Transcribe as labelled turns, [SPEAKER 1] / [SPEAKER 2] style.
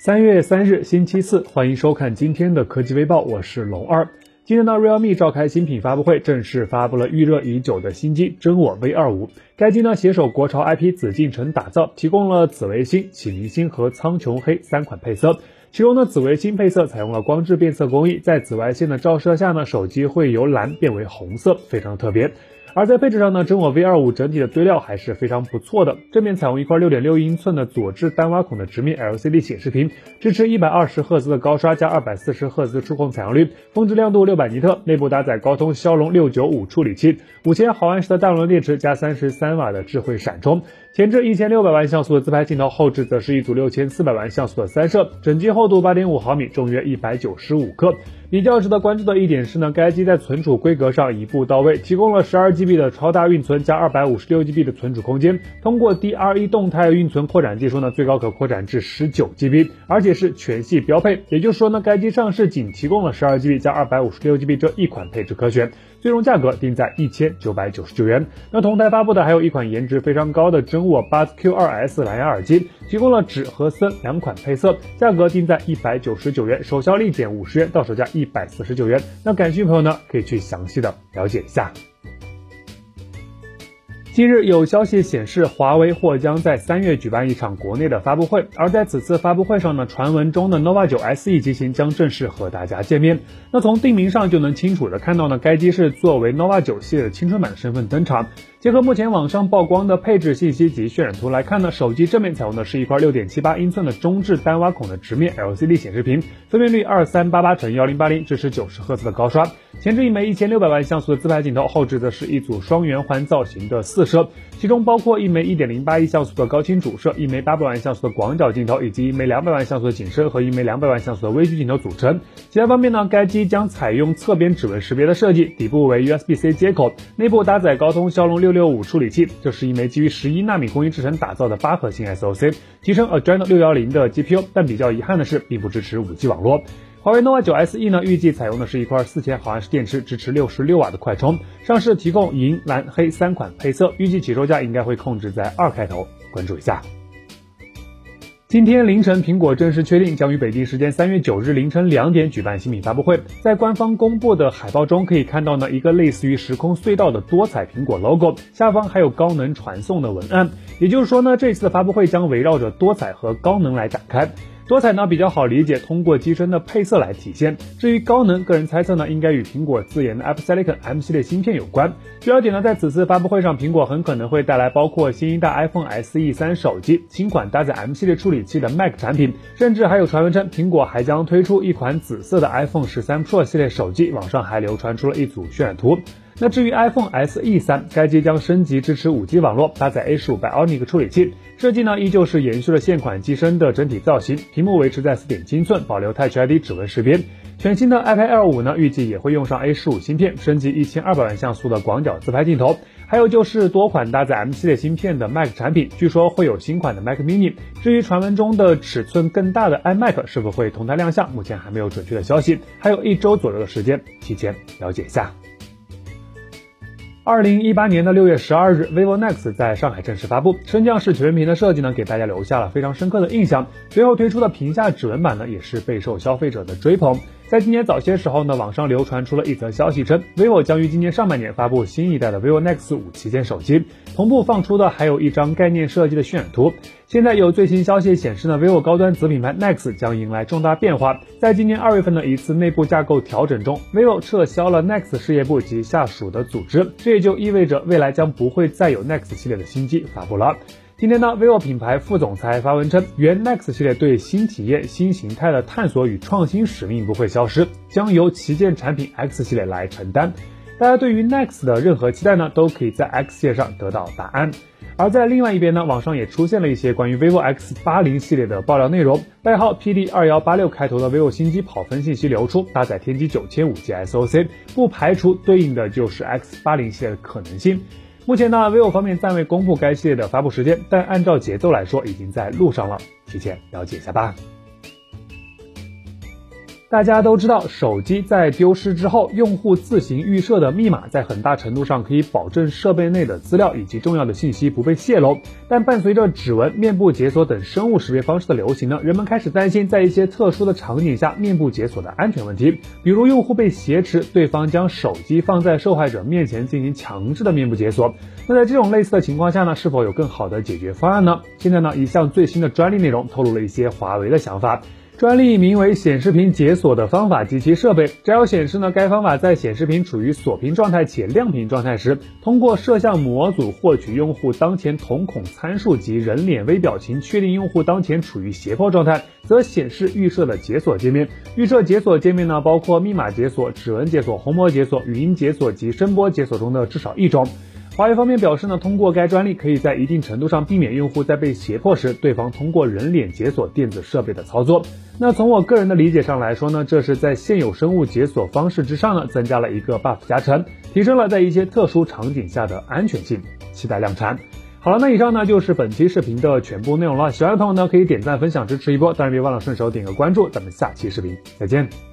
[SPEAKER 1] 三月三日，星期四，欢迎收看今天的科技微报，我是龙二。今天呢，realme 召开新品发布会，正式发布了预热已久的新机真我 V 二五。该机呢，携手国潮 IP 紫禁城打造，提供了紫微星、启明星和苍穹黑三款配色。其中呢，紫微星配色采用了光致变色工艺，在紫外线的照射下呢，手机会由蓝变为红色，非常特别。而在配置上呢，真我 V 二五整体的堆料还是非常不错的。正面采用一块六点六英寸的左置单挖孔的直面 LCD 显示屏，支持一百二十赫兹的高刷加二百四十赫兹触控采样率，峰值亮度六百尼特，内部搭载高通骁龙六九五处理器，五千毫安时的大容量电池加三十三瓦的智慧闪充，前置一千六百万像素的自拍镜头，后置则是一组六千四百万像素的三摄，整机厚度八点五毫米，重约一百九十五克。比较值得关注的一点是呢，该机在存储规格上一步到位，提供了十二 GB 的超大运存加二百五十六 GB 的存储空间。通过 DRE 动态运存扩展技术呢，最高可扩展至十九 GB，而且是全系标配。也就是说呢，该机上市仅提供了十二 GB 加二百五十六 GB 这一款配置可选。最终价格定在一千九百九十九元。那同台发布的还有一款颜值非常高的真我 Buds Q2S 蓝牙耳机，提供了指和森两款配色，价格定在一百九十九元，首销立减五十元，到手价一百四十九元。那感兴趣朋友呢，可以去详细的了解一下。近日有消息显示，华为或将在三月举办一场国内的发布会，而在此次发布会上呢，传闻中的 nova 九 SE 机型将正式和大家见面。那从定名上就能清楚的看到呢，该机是作为 nova 九系列的青春版身份登场。结合目前网上曝光的配置信息及渲染图来看呢，手机正面采用的是一块六点七八英寸的中置单挖孔的直面 LCD 显示屏，分辨率二三八八乘幺零八零，支持九十赫兹的高刷，前置一枚一千六百万像素的自拍镜头，后置则是一组双圆环造型的四摄，其中包括一枚一点零八亿像素的高清主摄，一枚八百万像素的广角镜头，以及一枚两百万像素的景深和一枚两百万像素的微距镜头组成。其他方面呢，该机将采用侧边指纹识别的设计，底部为 USB-C 接口，内部搭载高通骁龙六六六五处理器，这是一枚基于十一纳米工艺制成打造的八核心 SoC，提升 Adreno 六幺零的 GPU，但比较遗憾的是，并不支持五 G 网络。华为 nova 九 SE 呢，预计采用的是一块四千毫安时电池，支持六十六瓦的快充。上市提供银、蓝、黑三款配色，预计起售价应该会控制在二开头，关注一下。今天凌晨，苹果正式确定将于北京时间三月九日凌晨两点举办新品发布会。在官方公布的海报中，可以看到呢一个类似于时空隧道的多彩苹果 logo，下方还有高能传送的文案。也就是说呢，这次的发布会将围绕着多彩和高能来展开。多彩呢比较好理解，通过机身的配色来体现。至于高能，个人猜测呢应该与苹果自研的 Apple Silicon M 系列芯片有关。据了解呢，在此次发布会上，苹果很可能会带来包括新一代 iPhone SE 三手机、新款搭载 M 系列处理器的 Mac 产品，甚至还有传闻称苹果还将推出一款紫色的 iPhone 十三 Pro 系列手机。网上还流传出了一组渲染图。那至于 iPhone SE 三，该机将升级支持 5G 网络，搭载 A 十五 Bionic 处理器，设计呢依旧是延续了现款机身的整体造型，屏幕维持在4.7英寸，保留 Touch ID 指纹识别。全新的 iPad Air 五呢，预计也会用上 A 十五芯片，升级1200万像素的广角自拍镜头。还有就是多款搭载 M 系列芯片的 Mac 产品，据说会有新款的 Mac Mini。至于传闻中的尺寸更大的 iMac 是否会同台亮相，目前还没有准确的消息，还有一周左右的时间，提前了解一下。二零一八年的六月十二日，vivo Nex 在上海正式发布，升降式全面屏的设计呢，给大家留下了非常深刻的印象。随后推出的屏下指纹版呢，也是备受消费者的追捧。在今年早些时候呢，网上流传出了一则消息，称 vivo 将于今年上半年发布新一代的 vivo Nex 五旗舰手机，同步放出的还有一张概念设计的渲染图。现在有最新消息显示呢，vivo 高端子品牌 Nex 将迎来重大变化，在今年二月份的一次内部架构调整中，vivo 撤销了 Nex 事业部及下属的组织，这也就意味着未来将不会再有 Nex 系列的新机发布了。今天呢，vivo 品牌副总裁发文称，原 next 系列对新体验、新形态的探索与创新使命不会消失，将由旗舰产品 X 系列来承担。大家对于 next 的任何期待呢，都可以在 X 系列上得到答案。而在另外一边呢，网上也出现了一些关于 vivo X 八零系列的爆料内容，代号 PD 二幺八六开头的 vivo 新机跑分信息流出，搭载天玑九千五 G SoC，不排除对应的就是 X 八零系列的可能性。目前呢，vivo 方面暂未公布该系列的发布时间，但按照节奏来说，已经在路上了，提前了解一下吧。大家都知道，手机在丢失之后，用户自行预设的密码在很大程度上可以保证设备内的资料以及重要的信息不被泄露。但伴随着指纹、面部解锁等生物识别方式的流行呢，人们开始担心在一些特殊的场景下，面部解锁的安全问题。比如用户被挟持，对方将手机放在受害者面前进行强制的面部解锁。那在这种类似的情况下呢，是否有更好的解决方案呢？现在呢，一项最新的专利内容透露了一些华为的想法。专利名为显示屏解锁的方法及其设备，只要显示呢，该方法在显示屏处于锁屏状态且亮屏状态时，通过摄像模组获取用户当前瞳孔参数及人脸微表情，确定用户当前处于胁迫状态，则显示预设的解锁界面。预设解锁界面呢，包括密码解锁、指纹解锁、虹膜解锁、语音解锁及声波解锁中的至少一种。华为方面表示呢，通过该专利，可以在一定程度上避免用户在被胁迫时，对方通过人脸解锁电子设备的操作。那从我个人的理解上来说呢，这是在现有生物解锁方式之上呢，增加了一个 buff 加成，提升了在一些特殊场景下的安全性。期待量产。好了，那以上呢就是本期视频的全部内容了。喜欢的朋友呢，可以点赞、分享支持一波，当然别忘了顺手点个关注。咱们下期视频再见。